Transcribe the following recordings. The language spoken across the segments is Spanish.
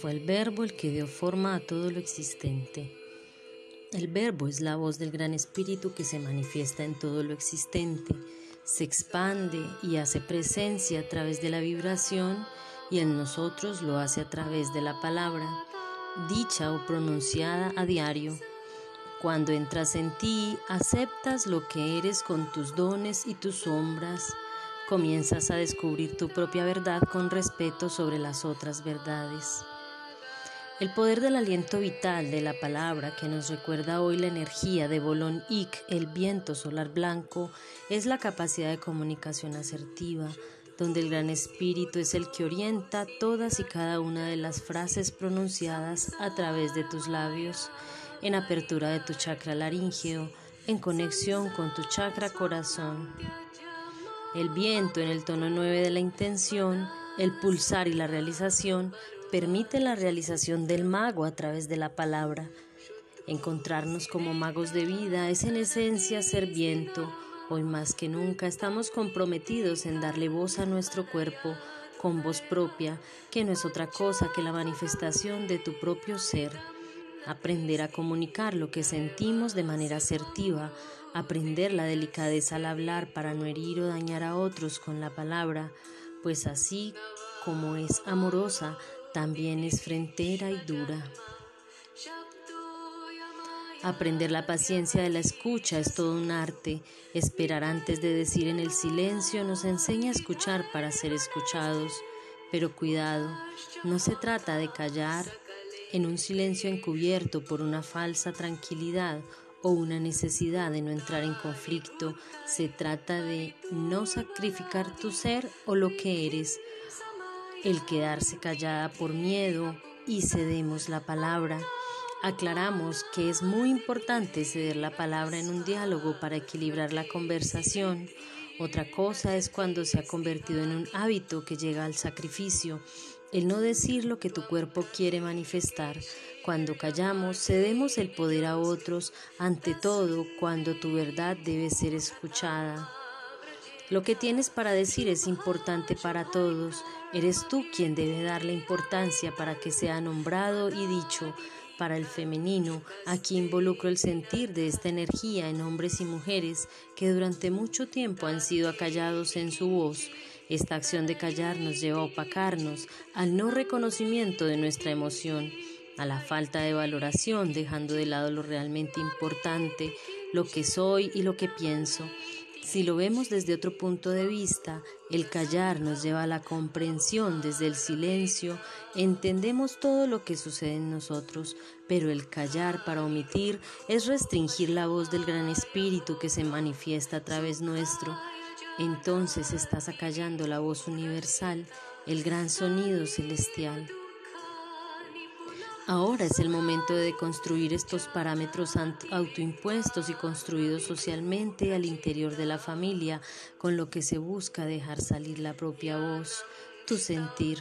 fue el verbo el que dio forma a todo lo existente. El verbo es la voz del gran espíritu que se manifiesta en todo lo existente, se expande y hace presencia a través de la vibración y en nosotros lo hace a través de la palabra, dicha o pronunciada a diario. Cuando entras en ti, aceptas lo que eres con tus dones y tus sombras, comienzas a descubrir tu propia verdad con respeto sobre las otras verdades. El poder del aliento vital de la palabra que nos recuerda hoy la energía de Bolón Ik, el viento solar blanco, es la capacidad de comunicación asertiva, donde el gran espíritu es el que orienta todas y cada una de las frases pronunciadas a través de tus labios, en apertura de tu chakra laríngeo, en conexión con tu chakra corazón. El viento en el tono 9 de la intención, el pulsar y la realización permite la realización del mago a través de la palabra. Encontrarnos como magos de vida es en esencia ser viento. Hoy más que nunca estamos comprometidos en darle voz a nuestro cuerpo con voz propia, que no es otra cosa que la manifestación de tu propio ser. Aprender a comunicar lo que sentimos de manera asertiva, aprender la delicadeza al hablar para no herir o dañar a otros con la palabra, pues así como es amorosa, también es frentera y dura. Aprender la paciencia de la escucha es todo un arte. Esperar antes de decir en el silencio nos enseña a escuchar para ser escuchados. Pero cuidado, no se trata de callar en un silencio encubierto por una falsa tranquilidad o una necesidad de no entrar en conflicto, se trata de no sacrificar tu ser o lo que eres, el quedarse callada por miedo y cedemos la palabra. Aclaramos que es muy importante ceder la palabra en un diálogo para equilibrar la conversación. Otra cosa es cuando se ha convertido en un hábito que llega al sacrificio, el no decir lo que tu cuerpo quiere manifestar. Cuando callamos, cedemos el poder a otros, ante todo cuando tu verdad debe ser escuchada. Lo que tienes para decir es importante para todos. Eres tú quien debe darle importancia para que sea nombrado y dicho. Para el femenino, aquí involucro el sentir de esta energía en hombres y mujeres que durante mucho tiempo han sido acallados en su voz. Esta acción de callar nos lleva a opacarnos al no reconocimiento de nuestra emoción a la falta de valoración, dejando de lado lo realmente importante, lo que soy y lo que pienso. Si lo vemos desde otro punto de vista, el callar nos lleva a la comprensión desde el silencio, entendemos todo lo que sucede en nosotros, pero el callar para omitir es restringir la voz del gran espíritu que se manifiesta a través nuestro. Entonces estás acallando la voz universal, el gran sonido celestial. Ahora es el momento de construir estos parámetros autoimpuestos y construidos socialmente al interior de la familia, con lo que se busca dejar salir la propia voz, tu sentir.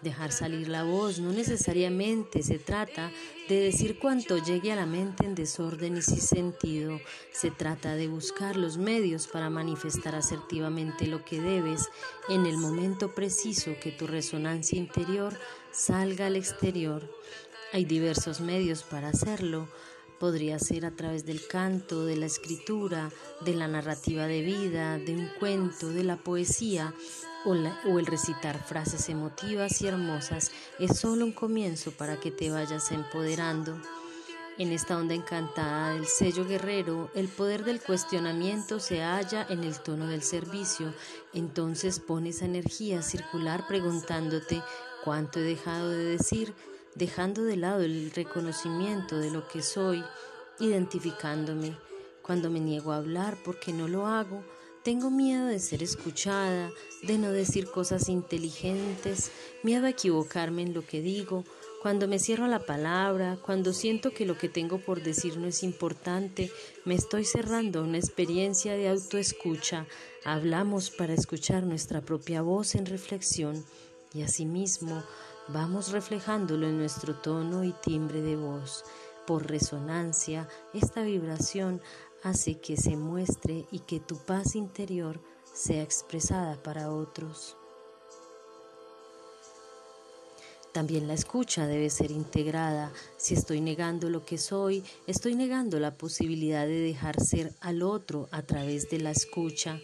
Dejar salir la voz no necesariamente se trata de decir cuanto llegue a la mente en desorden y sin sentido, se trata de buscar los medios para manifestar asertivamente lo que debes en el momento preciso que tu resonancia interior salga al exterior. Hay diversos medios para hacerlo. Podría ser a través del canto, de la escritura, de la narrativa de vida, de un cuento, de la poesía o, el recitar frases emotivas y hermosas. Es solo un comienzo para que te vayas empoderando. En esta onda encantada del sello guerrero, el poder del cuestionamiento se halla en el tono del servicio. Entonces pones energía circular preguntándote cuánto he dejado de decir, dejando de lado el reconocimiento de lo que soy, identificándome. Cuando me niego a hablar porque no lo hago, tengo miedo de ser escuchada, de no decir cosas inteligentes, miedo a equivocarme en lo que digo, cuando me cierro la palabra, cuando siento que lo que tengo por decir no es importante, me estoy cerrando una experiencia de autoescucha. Hablamos para escuchar nuestra propia voz en reflexión y asimismo vamos reflejándolo en nuestro tono y timbre de voz. Por resonancia, esta vibración hace que se muestre y que tu paz interior sea expresada para otros. También la escucha debe ser integrada. Si estoy negando lo que soy, estoy negando la posibilidad de dejar ser al otro a través de la escucha,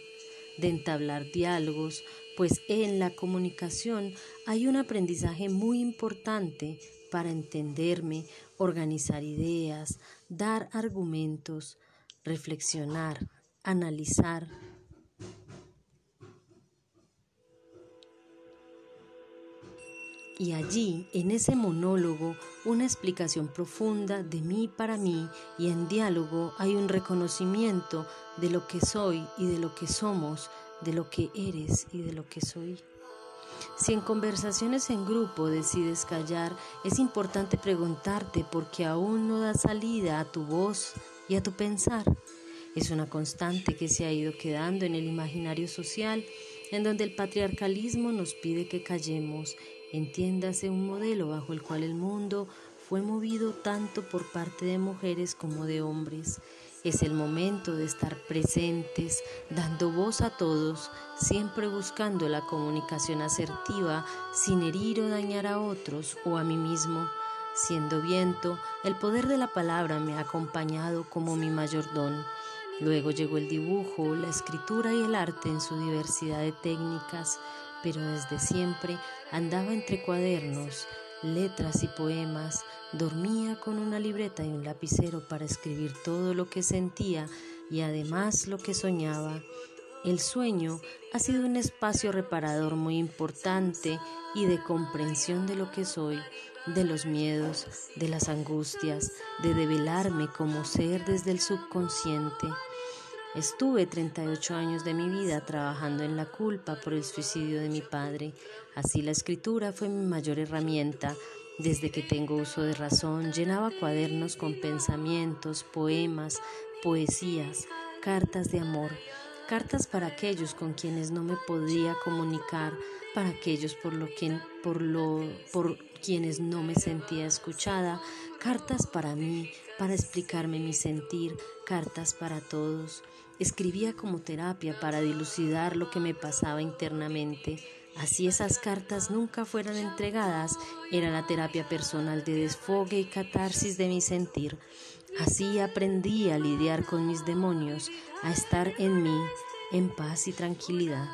de entablar diálogos, pues en la comunicación hay un aprendizaje muy importante para entenderme, organizar ideas, dar argumentos, reflexionar, analizar, Y allí, en ese monólogo, una explicación profunda de mí para mí y en diálogo hay un reconocimiento de lo que soy y de lo que somos, de lo que eres y de lo que soy. Si en conversaciones en grupo decides callar, es importante preguntarte por qué aún no da salida a tu voz y a tu pensar. Es una constante que se ha ido quedando en el imaginario social, en donde el patriarcalismo nos pide que callemos Entiéndase un modelo bajo el cual el mundo fue movido tanto por parte de mujeres como de hombres. Es el momento de estar presentes, dando voz a todos, siempre buscando la comunicación asertiva sin herir o dañar a otros o a mí mismo. Siendo viento, el poder de la palabra me ha acompañado como mi mayor don. Luego llegó el dibujo, la escritura y el arte en su diversidad de técnicas pero desde siempre andaba entre cuadernos, letras y poemas, dormía con una libreta y un lapicero para escribir todo lo que sentía y además lo que soñaba. El sueño ha sido un espacio reparador muy importante y de comprensión de lo que soy, de los miedos, de las angustias, de develarme como ser desde el subconsciente. Estuve 38 años de mi vida trabajando en la culpa por el suicidio de mi padre. Así la escritura fue mi mayor herramienta. Desde que tengo uso de razón, llenaba cuadernos con pensamientos, poemas, poesías, cartas de amor, cartas para aquellos con quienes no me podía comunicar, para aquellos por lo que por lo por quienes no me sentía escuchada, cartas para mí, para explicarme mi sentir, cartas para todos. Escribía como terapia para dilucidar lo que me pasaba internamente. Así esas cartas nunca fueran entregadas, era la terapia personal de desfogue y catarsis de mi sentir. Así aprendí a lidiar con mis demonios, a estar en mí, en paz y tranquilidad.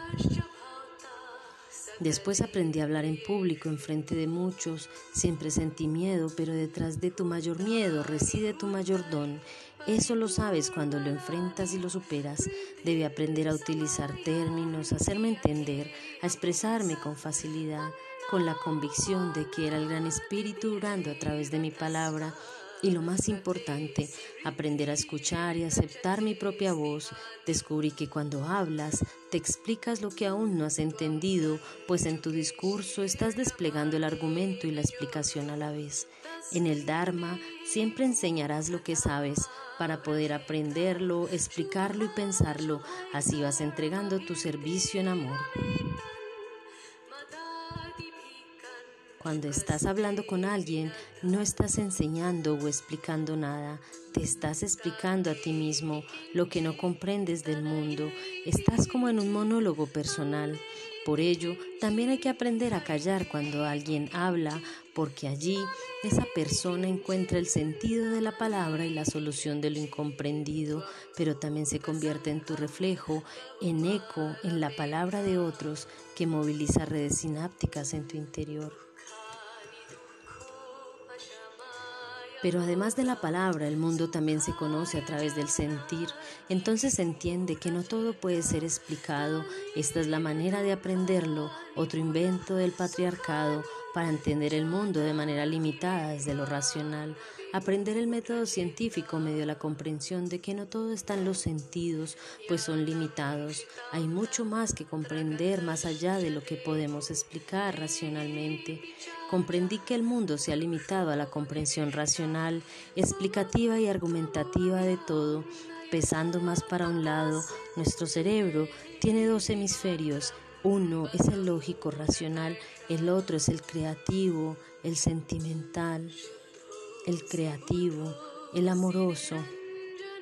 Después aprendí a hablar en público, en frente de muchos. Siempre sentí miedo, pero detrás de tu mayor miedo reside tu mayor don. Eso lo sabes cuando lo enfrentas y lo superas. Debí aprender a utilizar términos, hacerme entender, a expresarme con facilidad, con la convicción de que era el gran espíritu durando a través de mi palabra y lo más importante, aprender a escuchar y aceptar mi propia voz. Descubrí que cuando hablas, te explicas lo que aún no has entendido, pues en tu discurso estás desplegando el argumento y la explicación a la vez. En el Dharma siempre enseñarás lo que sabes para poder aprenderlo, explicarlo y pensarlo. Así vas entregando tu servicio en amor. Cuando estás hablando con alguien, no estás enseñando o explicando nada, te estás explicando a ti mismo lo que no comprendes del mundo, estás como en un monólogo personal. Por ello, también hay que aprender a callar cuando alguien habla, porque allí esa persona encuentra el sentido de la palabra y la solución de lo incomprendido, pero también se convierte en tu reflejo, en eco, en la palabra de otros que moviliza redes sinápticas en tu interior. Pero además de la palabra, el mundo también se conoce a través del sentir. Entonces se entiende que no todo puede ser explicado. Esta es la manera de aprenderlo, otro invento del patriarcado para entender el mundo de manera limitada desde lo racional. Aprender el método científico medio la comprensión de que no todo está en los sentidos, pues son limitados. Hay mucho más que comprender más allá de lo que podemos explicar racionalmente. Comprendí que el mundo se ha limitado a la comprensión racional, explicativa y argumentativa de todo, pesando más para un lado. Nuestro cerebro tiene dos hemisferios. Uno es el lógico racional, el otro es el creativo, el sentimental el creativo, el amoroso,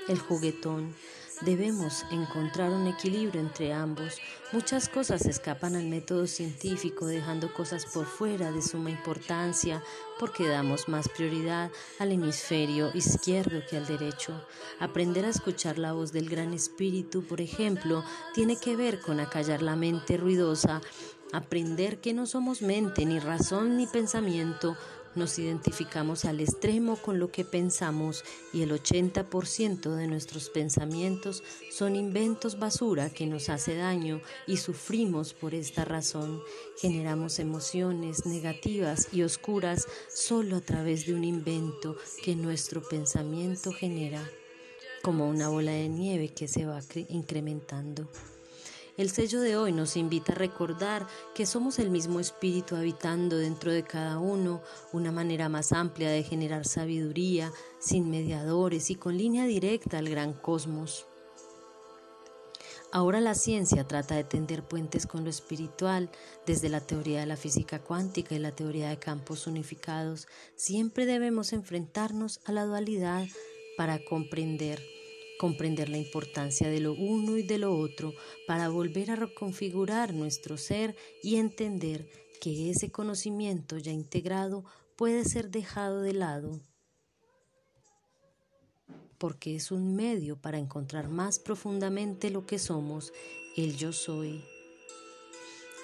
el juguetón. Debemos encontrar un equilibrio entre ambos. Muchas cosas escapan al método científico, dejando cosas por fuera de suma importancia, porque damos más prioridad al hemisferio izquierdo que al derecho. Aprender a escuchar la voz del Gran Espíritu, por ejemplo, tiene que ver con acallar la mente ruidosa, aprender que no somos mente, ni razón, ni pensamiento, nos identificamos al extremo con lo que pensamos y el 80% de nuestros pensamientos son inventos basura que nos hace daño y sufrimos por esta razón. Generamos emociones negativas y oscuras solo a través de un invento que nuestro pensamiento genera, como una bola de nieve que se va incrementando. El sello de hoy nos invita a recordar que somos el mismo espíritu habitando dentro de cada uno, una manera más amplia de generar sabiduría, sin mediadores y con línea directa al gran cosmos. Ahora la ciencia trata de tender puentes con lo espiritual, desde la teoría de la física cuántica y la teoría de campos unificados. Siempre debemos enfrentarnos a la dualidad para comprender comprender la importancia de lo uno y de lo otro para volver a reconfigurar nuestro ser y entender que ese conocimiento ya integrado puede ser dejado de lado porque es un medio para encontrar más profundamente lo que somos, el yo soy.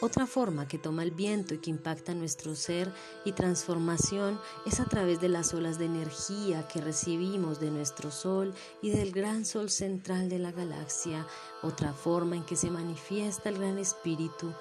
Otra forma que toma el viento y que impacta nuestro ser y transformación es a través de las olas de energía que recibimos de nuestro Sol y del gran Sol central de la galaxia. Otra forma en que se manifiesta el Gran Espíritu,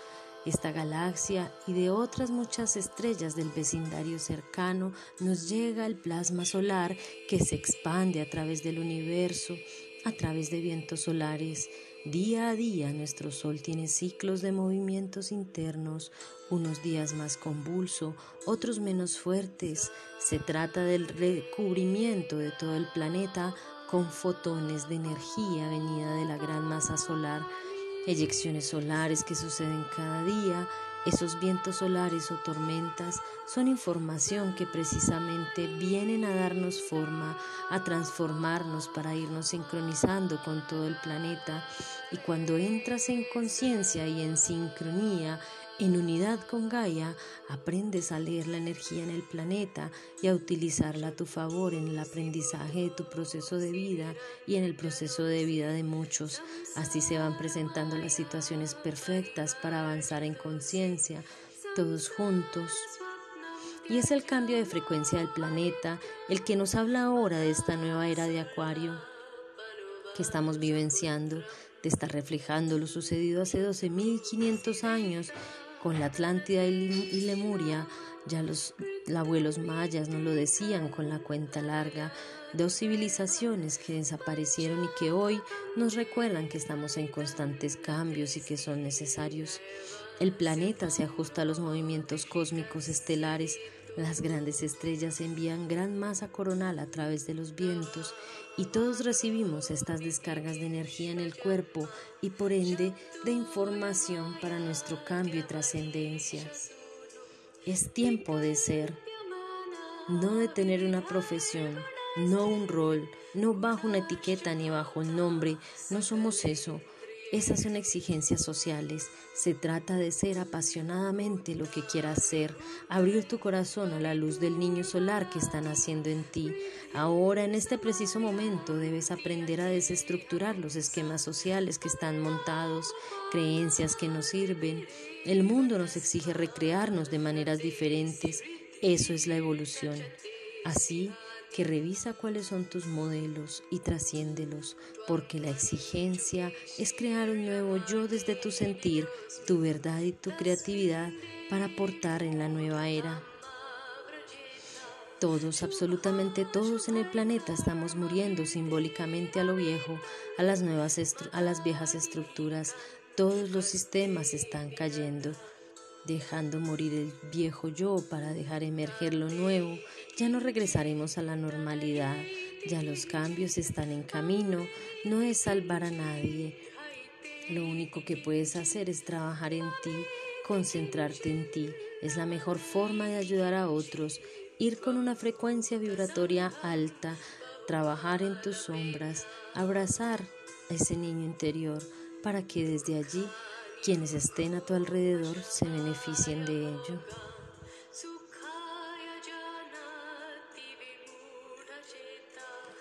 esta galaxia y de otras muchas estrellas del vecindario cercano nos llega el plasma solar que se expande a través del universo, a través de vientos solares Día a día nuestro Sol tiene ciclos de movimientos internos, unos días más convulso, otros menos fuertes. Se trata del recubrimiento de todo el planeta con fotones de energía venida de la gran masa solar, eyecciones solares que suceden cada día esos vientos solares o tormentas son información que precisamente vienen a darnos forma, a transformarnos para irnos sincronizando con todo el planeta. Y cuando entras en conciencia y en sincronía, en unidad con Gaia, aprendes a leer la energía en el planeta y a utilizarla a tu favor en el aprendizaje de tu proceso de vida y en el proceso de vida de muchos. Así se van presentando las situaciones perfectas para avanzar en conciencia, todos juntos. Y es el cambio de frecuencia del planeta el que nos habla ahora de esta nueva era de Acuario que estamos vivenciando, de estar reflejando lo sucedido hace 12.500 años con la Atlántida y Lemuria, ya los abuelos mayas nos lo decían con la cuenta larga, dos civilizaciones que desaparecieron y que hoy nos recuerdan que estamos en constantes cambios y que son necesarios. El planeta se ajusta a los movimientos cósmicos estelares, las grandes estrellas envían gran masa coronal a través de los vientos y todos recibimos estas descargas de energía en el cuerpo y por ende de información para nuestro cambio y trascendencia. Es tiempo de ser, no de tener una profesión, no un rol, no bajo una etiqueta ni bajo un nombre, no somos eso. Esas son exigencias sociales. Se trata de ser apasionadamente lo que quieras ser, abrir tu corazón a la luz del niño solar que está naciendo en ti. Ahora, en este preciso momento, debes aprender a desestructurar los esquemas sociales que están montados, creencias que nos sirven. El mundo nos exige recrearnos de maneras diferentes. Eso es la evolución. Así, que revisa cuáles son tus modelos y trasciéndelos, porque la exigencia es crear un nuevo yo desde tu sentir, tu verdad y tu creatividad para aportar en la nueva era. Todos, absolutamente todos en el planeta estamos muriendo simbólicamente a lo viejo, a las nuevas a las viejas estructuras. Todos los sistemas están cayendo dejando morir el viejo yo para dejar emerger lo nuevo, ya no regresaremos a la normalidad, ya los cambios están en camino, no es salvar a nadie. Lo único que puedes hacer es trabajar en ti, concentrarte en ti, es la mejor forma de ayudar a otros, ir con una frecuencia vibratoria alta, trabajar en tus sombras, abrazar a ese niño interior para que desde allí quienes estén a tu alrededor se beneficien de ello.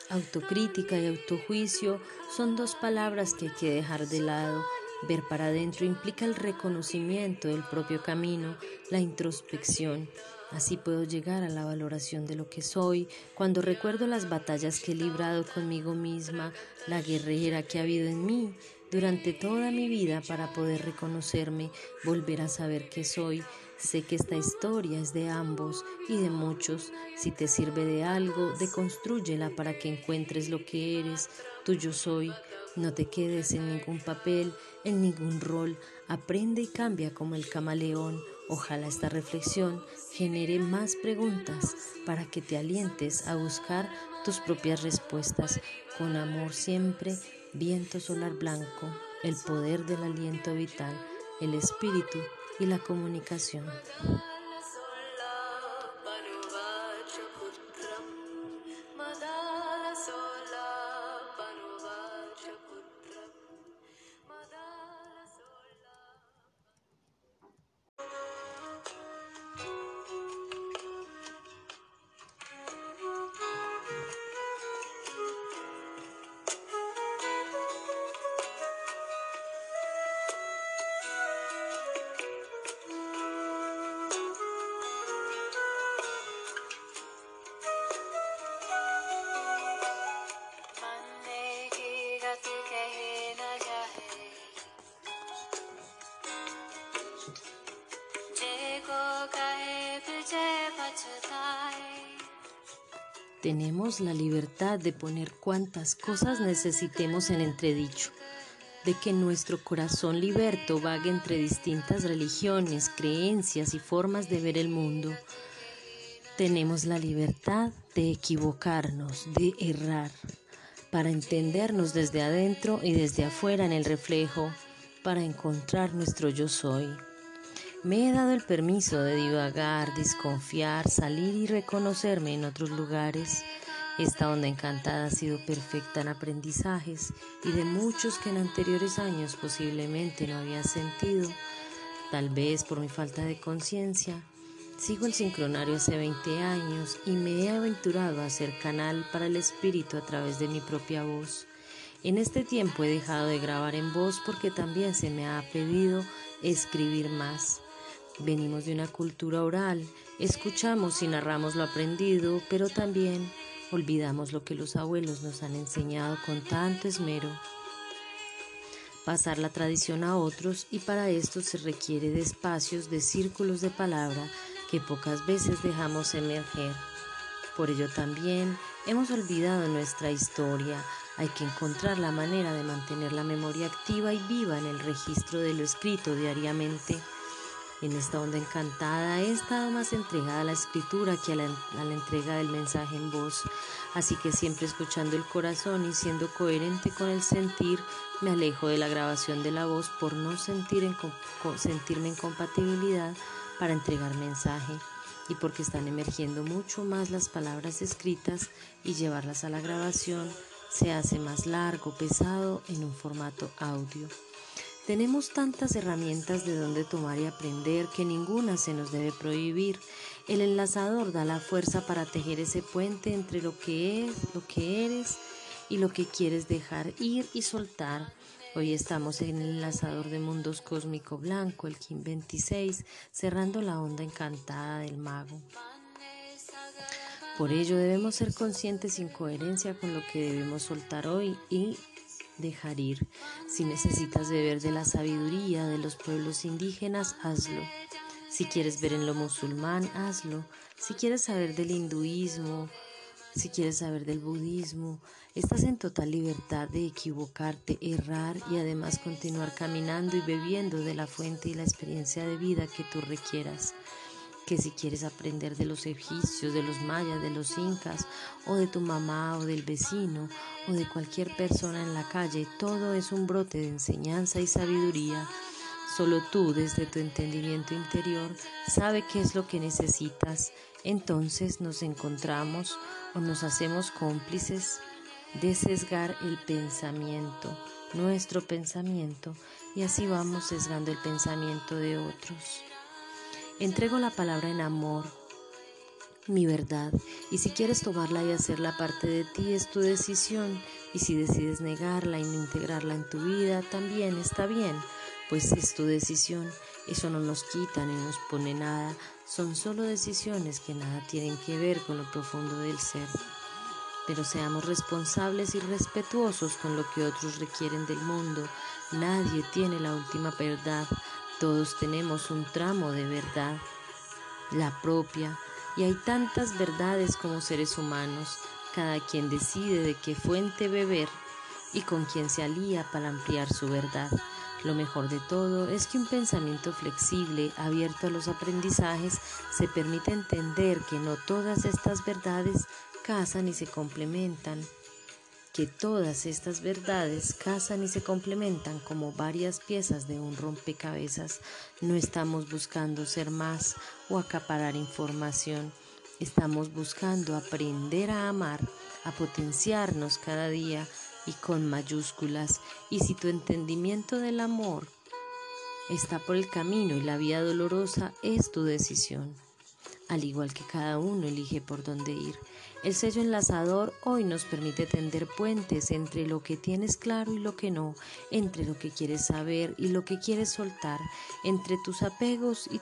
Autocrítica y autojuicio son dos palabras que hay que dejar de lado. Ver para adentro implica el reconocimiento del propio camino, la introspección. Así puedo llegar a la valoración de lo que soy cuando recuerdo las batallas que he librado conmigo misma, la guerrera que ha habido en mí durante toda mi vida para poder reconocerme, volver a saber qué soy, Sé que esta historia es de ambos y de muchos. Si te sirve de algo, deconstrúyela para que encuentres lo que eres, tuyo soy. No te quedes en ningún papel, en ningún rol. Aprende y cambia como el camaleón. Ojalá esta reflexión genere más preguntas para que te alientes a buscar tus propias respuestas. Con amor siempre, viento solar blanco, el poder del aliento vital, el espíritu y la comunicación. Tenemos la libertad de poner cuantas cosas necesitemos en entredicho, de que nuestro corazón liberto vague entre distintas religiones, creencias y formas de ver el mundo. Tenemos la libertad de equivocarnos, de errar, para entendernos desde adentro y desde afuera en el reflejo, para encontrar nuestro yo soy. Me he dado el permiso de divagar, desconfiar, salir y reconocerme en otros lugares. Esta onda encantada ha sido perfecta en aprendizajes y de muchos que en anteriores años posiblemente no había sentido, tal vez por mi falta de conciencia. Sigo el sincronario hace 20 años y me he aventurado a ser canal para el espíritu a través de mi propia voz. En este tiempo he dejado de grabar en voz porque también se me ha pedido escribir más. Venimos de una cultura oral, escuchamos y narramos lo aprendido, pero también olvidamos lo que los abuelos nos han enseñado con tanto esmero. Pasar la tradición a otros y para esto se requiere de espacios, de círculos de palabra que pocas veces dejamos emerger. Por ello también hemos olvidado nuestra historia. Hay que encontrar la manera de mantener la memoria activa y viva en el registro de lo escrito diariamente en esta onda encantada. He estado más entregada a la escritura que a la, entrega del mensaje en voz, así que siempre escuchando el corazón y siendo coherente con el sentir, me alejo de la grabación de la voz por no sentir en, sentirme en compatibilidad para entregar mensaje. Y porque están emergiendo mucho más las palabras escritas y llevarlas a la grabación se hace más largo, pesado en un formato audio. Tenemos tantas herramientas de donde tomar y aprender que ninguna se nos debe prohibir. El enlazador da la fuerza para tejer ese puente entre lo que es, lo que eres y lo que quieres dejar ir y soltar. Hoy estamos en el enlazador de mundos cósmico blanco, el Kim 26, cerrando la onda encantada del mago. Por ello debemos ser conscientes sin coherencia con lo que debemos soltar hoy y dejar ir. Si necesitas beber de la sabiduría de los pueblos indígenas, hazlo. Si quieres ver en lo musulmán, hazlo. Si quieres saber del hinduismo, si quieres saber del budismo, estás en total libertad de equivocarte, errar y además continuar caminando y bebiendo de la fuente y la experiencia de vida que tú requieras que si quieres aprender de los egipcios, de los mayas, de los incas, o de tu mamá o del vecino, o de cualquier persona en la calle, todo es un brote de enseñanza y sabiduría. Solo tú, desde tu entendimiento interior, sabe qué es lo que necesitas. Entonces nos encontramos o nos hacemos cómplices de sesgar el pensamiento, nuestro pensamiento y así vamos sesgando el pensamiento de otros. Entrego la palabra en amor, mi verdad, y si quieres tomarla y hacerla parte de ti es tu decisión, y si decides negarla y no integrarla en tu vida, también está bien, pues es tu decisión. Eso no nos quita ni nos pone nada, son solo decisiones que nada tienen que ver con lo profundo del ser. Pero seamos responsables y respetuosos con lo que otros requieren del mundo. Nadie tiene la última verdad, todos tenemos un tramo de verdad, la propia, y hay tantas verdades como seres humanos, cada quien decide de qué fuente beber y con quién se alía para ampliar su verdad. Lo mejor de todo es que un pensamiento flexible, abierto a los aprendizajes, se permite entender que no todas estas verdades casan y se complementan, que todas estas verdades casan y se complementan como varias piezas de un rompecabezas. No estamos buscando ser más o acaparar información, estamos buscando aprender a amar, a potenciarnos cada día y con mayúsculas. Y si tu entendimiento del amor está por el camino y la vía dolorosa es tu decisión, al igual que cada uno elige por dónde ir. El sello enlazador hoy nos permite tender puentes entre lo que tienes claro y lo que no, entre lo que quieres saber y lo que quieres soltar, entre tus apegos y,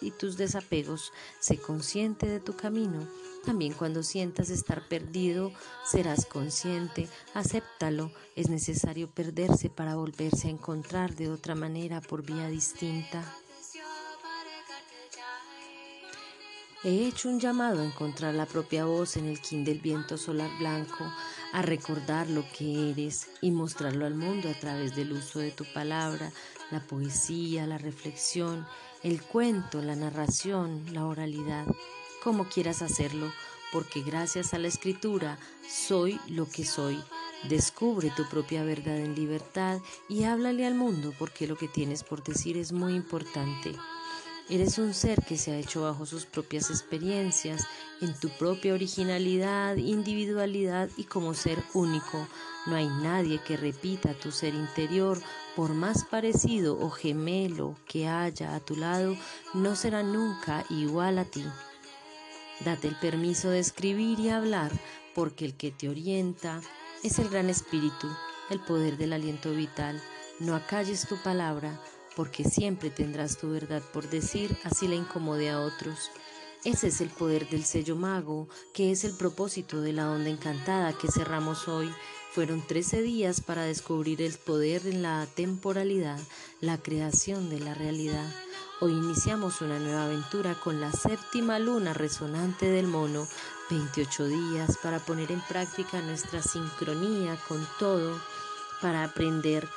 y tus desapegos. Sé consciente de tu camino también cuando sientas estar perdido, serás consciente, acéptalo, es necesario perderse para volverse a encontrar de otra manera por vía distinta. He hecho un llamado a encontrar la propia voz en el kin del viento solar blanco, a recordar lo que eres y mostrarlo al mundo a través del uso de tu palabra, la poesía, la reflexión, el cuento, la narración, la oralidad como quieras hacerlo, porque gracias a la escritura soy lo que soy. Descubre tu propia verdad en libertad y háblale al mundo porque lo que tienes por decir es muy importante. Eres un ser que se ha hecho bajo sus propias experiencias, en tu propia originalidad, individualidad y como ser único. No hay nadie que repita tu ser interior, por más parecido o gemelo que haya a tu lado, no será nunca igual a ti. Date el permiso de escribir y hablar, porque el que te orienta es el gran espíritu, el poder del aliento vital. No acalles tu palabra, porque siempre tendrás tu verdad por decir, así la incomode a otros. Ese es el poder del sello mago, que es el propósito de la onda encantada que cerramos hoy. Fueron trece días para descubrir el poder en la temporalidad, la creación de la realidad. Hoy iniciamos una nueva aventura con la séptima luna resonante del mono, 28 días para poner en práctica nuestra sincronía con todo, para aprender.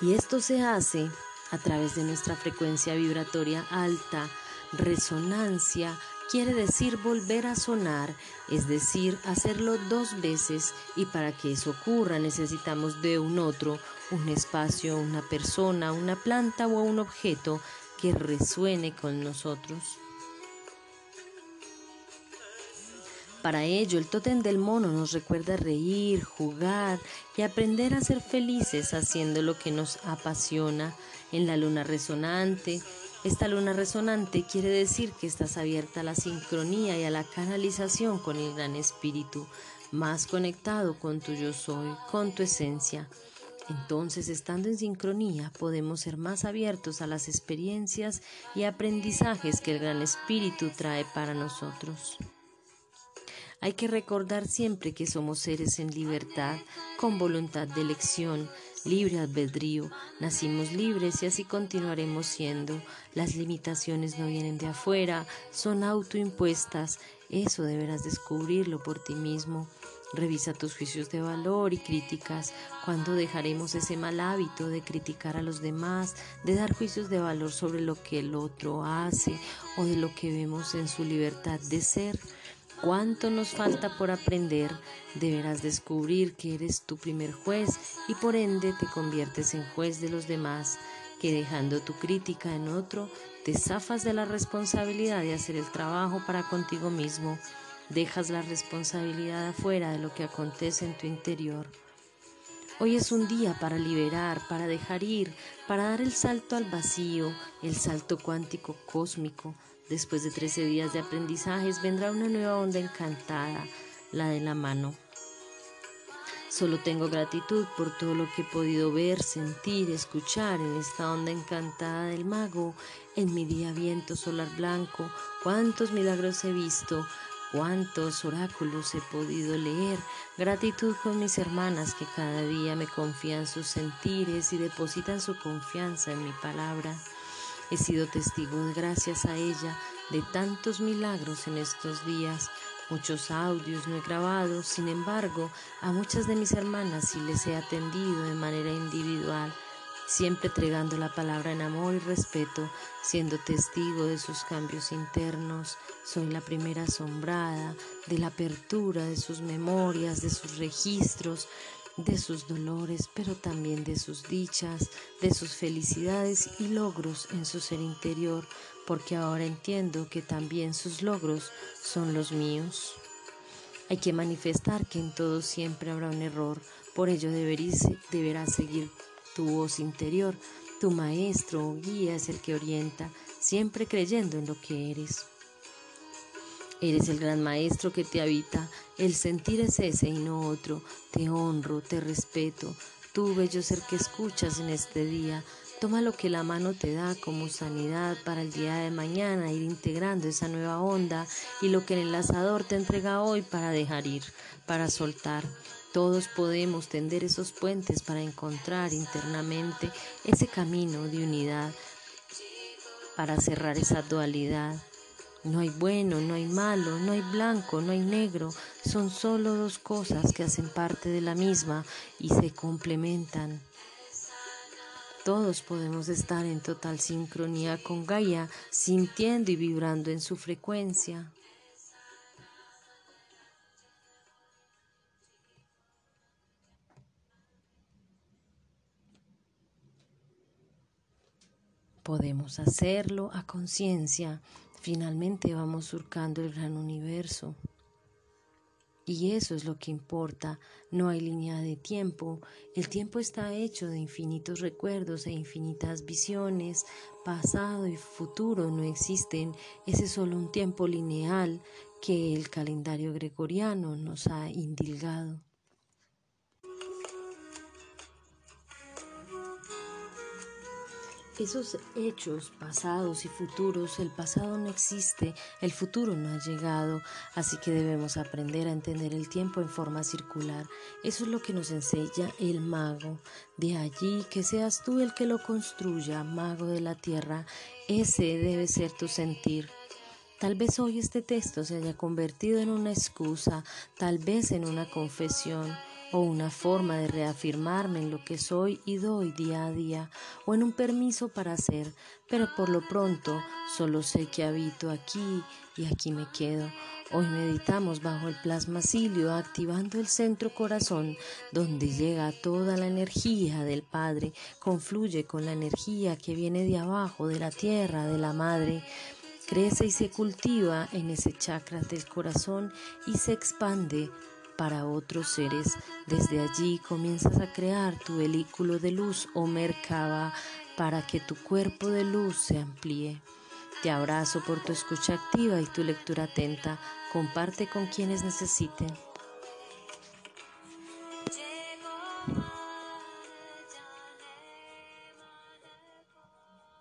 Y esto se hace a través de nuestra frecuencia vibratoria alta, resonancia, quiere decir volver a sonar, es decir, hacerlo dos veces y para que eso ocurra necesitamos de un otro, un espacio, una persona, una planta o un objeto que resuene con nosotros. Para ello, el tótem del mono nos recuerda reír, jugar y aprender a ser felices haciendo lo que nos apasiona. En la luna resonante, esta luna resonante quiere decir que estás abierta a la sincronía y a la canalización con el gran espíritu, más conectado con tu yo soy, con tu esencia. Entonces, estando en sincronía, podemos ser más abiertos a las experiencias y aprendizajes que el Gran Espíritu trae para nosotros. Hay que recordar siempre que somos seres en libertad, con voluntad de elección, libre albedrío. Nacimos libres y así continuaremos siendo. Las limitaciones no vienen de afuera, son autoimpuestas. Eso deberás descubrirlo por ti mismo. Revisa tus juicios de valor y críticas. Cuando dejaremos ese mal hábito de criticar a los demás, de dar juicios de valor sobre lo que el otro hace o de lo que vemos en su libertad de ser? ¿Cuánto nos falta por aprender? Deberás descubrir que eres tu primer juez y por ende te conviertes en juez de los demás, que dejando tu crítica en otro, te zafas de la responsabilidad de hacer el trabajo para contigo mismo Dejas la responsabilidad afuera de lo que acontece en tu interior. Hoy es un día para liberar, para dejar ir, para dar el salto al vacío, el salto cuántico cósmico. Después de 13 días de aprendizajes vendrá una nueva onda encantada, la de la mano. Solo tengo gratitud por todo lo que he podido ver, sentir, escuchar en esta onda encantada del mago, en mi día viento solar blanco, cuántos milagros he visto, cuántos oráculos he podido leer, gratitud con mis hermanas que cada día me confían sus sentires y depositan su confianza en mi palabra. He sido testigo gracias a ella de tantos milagros en estos días, Muchos audios no he grabado, sin embargo, a muchas de mis hermanas sí les he atendido de manera individual, siempre entregando la palabra en amor y respeto, siendo testigo de sus cambios internos. Soy la primera asombrada de la apertura de sus memorias, de sus registros, de sus dolores, pero también de sus dichas, de sus felicidades y logros en su ser interior, porque ahora entiendo que también sus logros son los míos. Hay que manifestar que en todo siempre habrá un error, por ello deberás seguir tu voz interior, tu maestro o guía es el que orienta, siempre creyendo en lo que eres. Eres el gran maestro que te habita, el sentir es ese y no otro. Te honro, te respeto. Tú, bello ser que escuchas en este día, toma lo que la mano te da como sanidad para el día de mañana, ir integrando esa nueva onda y lo que el enlazador te entrega hoy para dejar ir, para soltar. Todos podemos tender esos puentes para encontrar internamente ese camino de unidad, para cerrar esa dualidad no hay bueno, no hay malo, no hay blanco, no hay negro, son solo dos cosas que hacen parte de la misma y se complementan. Todos podemos estar en total sincronía con Gaia, sintiendo y vibrando en su frecuencia. Podemos hacerlo a conciencia Finalmente vamos surcando el gran universo. Y eso es lo que importa. No hay línea de tiempo. El tiempo está hecho de infinitos recuerdos e infinitas visiones. Pasado y futuro no existen. Ese es solo un tiempo lineal que el calendario gregoriano nos ha indilgado. Esos hechos pasados y futuros, el pasado no existe, el futuro no ha llegado, así que debemos aprender a entender el tiempo en forma circular. Eso es lo que nos enseña el mago. De allí que seas tú el que lo construya, mago de la tierra, ese debe ser tu sentir. Tal vez hoy este texto se haya convertido en una excusa, tal vez en una confesión o una forma de reafirmarme en lo que soy y doy día a día, o en un permiso para ser, pero por lo pronto solo sé que habito aquí y aquí me quedo. Hoy meditamos bajo el plasmacilio, activando el centro corazón, donde llega toda la energía del Padre, confluye con la energía que viene de abajo, de la tierra, de la Madre crece y se cultiva en ese chakra del corazón y se expande para otros seres. Desde allí comienzas a crear tu vehículo de luz o mercaba para que tu cuerpo de luz se amplíe. Te abrazo por tu escucha activa y tu lectura atenta. Comparte con quienes necesiten.